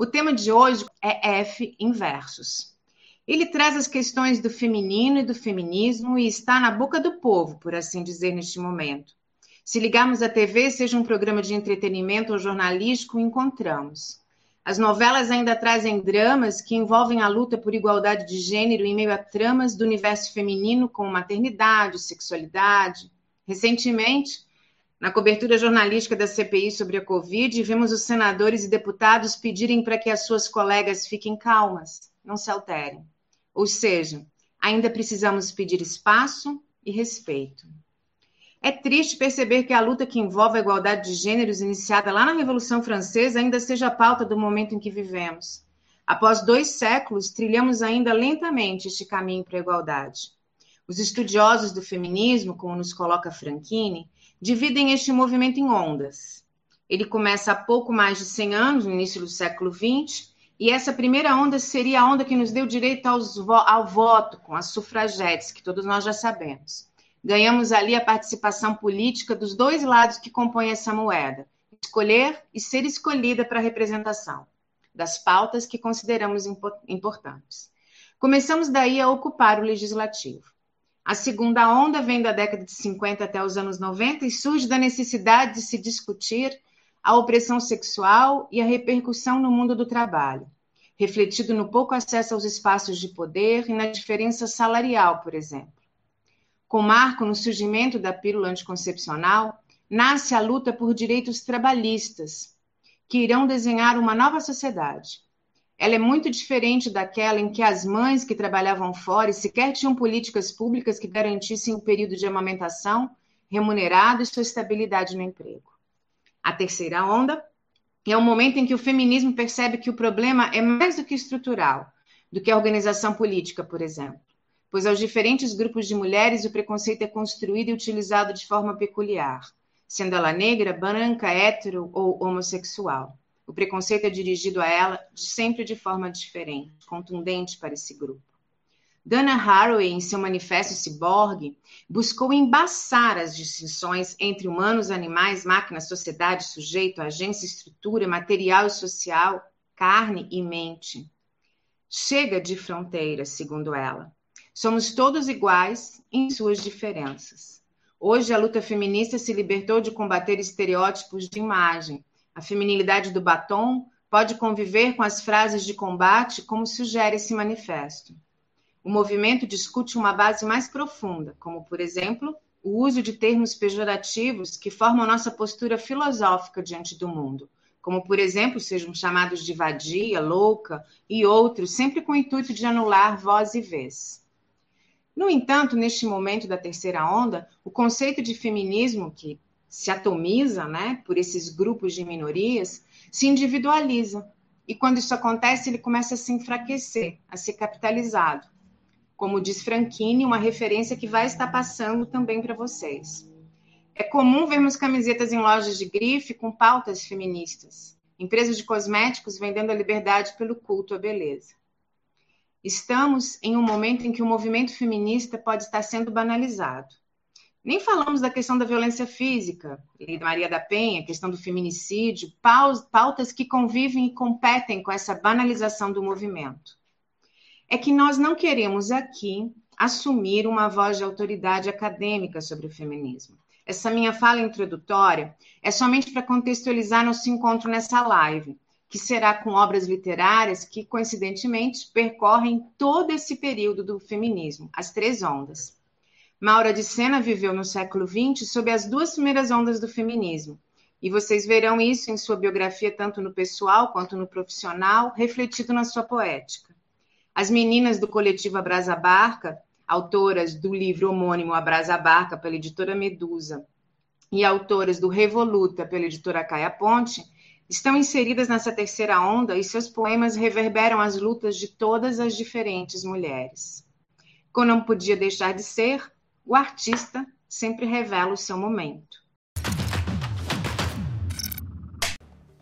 O tema de hoje é F inversos. Ele traz as questões do feminino e do feminismo e está na boca do povo, por assim dizer, neste momento. Se ligarmos a TV, seja um programa de entretenimento ou jornalístico, encontramos. As novelas ainda trazem dramas que envolvem a luta por igualdade de gênero em meio a tramas do universo feminino, como maternidade, sexualidade. Recentemente, na cobertura jornalística da CPI sobre a Covid, vimos os senadores e deputados pedirem para que as suas colegas fiquem calmas, não se alterem. Ou seja, ainda precisamos pedir espaço e respeito. É triste perceber que a luta que envolve a igualdade de gêneros, iniciada lá na Revolução Francesa, ainda seja a pauta do momento em que vivemos. Após dois séculos, trilhamos ainda lentamente este caminho para a igualdade. Os estudiosos do feminismo, como nos coloca Franchini, dividem este movimento em ondas. Ele começa há pouco mais de 100 anos, no início do século XX, e essa primeira onda seria a onda que nos deu direito vo ao voto, com as sufragetes, que todos nós já sabemos. Ganhamos ali a participação política dos dois lados que compõem essa moeda: escolher e ser escolhida para a representação das pautas que consideramos importantes. Começamos daí a ocupar o legislativo. A segunda onda vem da década de 50 até os anos 90 e surge da necessidade de se discutir a opressão sexual e a repercussão no mundo do trabalho, refletido no pouco acesso aos espaços de poder e na diferença salarial, por exemplo. Com marco no surgimento da pílula anticoncepcional, nasce a luta por direitos trabalhistas, que irão desenhar uma nova sociedade. Ela é muito diferente daquela em que as mães que trabalhavam fora e sequer tinham políticas públicas que garantissem o período de amamentação remunerado e sua estabilidade no emprego. A terceira onda é o momento em que o feminismo percebe que o problema é mais do que estrutural, do que a organização política, por exemplo, pois aos diferentes grupos de mulheres o preconceito é construído e utilizado de forma peculiar, sendo ela negra, branca, hétero ou homossexual. O preconceito é dirigido a ela sempre de forma diferente, contundente para esse grupo. Dana Haraway, em seu manifesto Ciborgue, buscou embaçar as distinções entre humanos, animais, máquina, sociedade, sujeito, agência, estrutura, material e social, carne e mente. Chega de fronteiras, segundo ela. Somos todos iguais em suas diferenças. Hoje, a luta feminista se libertou de combater estereótipos de imagem. A feminilidade do batom pode conviver com as frases de combate, como sugere esse manifesto. O movimento discute uma base mais profunda, como, por exemplo, o uso de termos pejorativos que formam nossa postura filosófica diante do mundo, como, por exemplo, sejam chamados de vadia, louca e outros, sempre com o intuito de anular voz e vez. No entanto, neste momento da terceira onda, o conceito de feminismo, que se atomiza né, por esses grupos de minorias, se individualiza. E quando isso acontece, ele começa a se enfraquecer, a ser capitalizado como diz Franchini, uma referência que vai estar passando também para vocês. É comum vermos camisetas em lojas de grife com pautas feministas, empresas de cosméticos vendendo a liberdade pelo culto à beleza. Estamos em um momento em que o movimento feminista pode estar sendo banalizado. Nem falamos da questão da violência física, Maria da Penha, questão do feminicídio, pautas que convivem e competem com essa banalização do movimento é que nós não queremos aqui assumir uma voz de autoridade acadêmica sobre o feminismo. Essa minha fala introdutória é somente para contextualizar nosso encontro nessa live, que será com obras literárias que, coincidentemente, percorrem todo esse período do feminismo, as três ondas. Maura de Sena viveu no século XX sob as duas primeiras ondas do feminismo, e vocês verão isso em sua biografia, tanto no pessoal quanto no profissional, refletido na sua poética. As meninas do coletivo Abrasa Barca, autoras do livro homônimo Abrasa Barca, pela editora Medusa, e autoras do Revoluta, pela editora Caia Ponte, estão inseridas nessa terceira onda e seus poemas reverberam as lutas de todas as diferentes mulheres. Como não podia deixar de ser, o artista sempre revela o seu momento.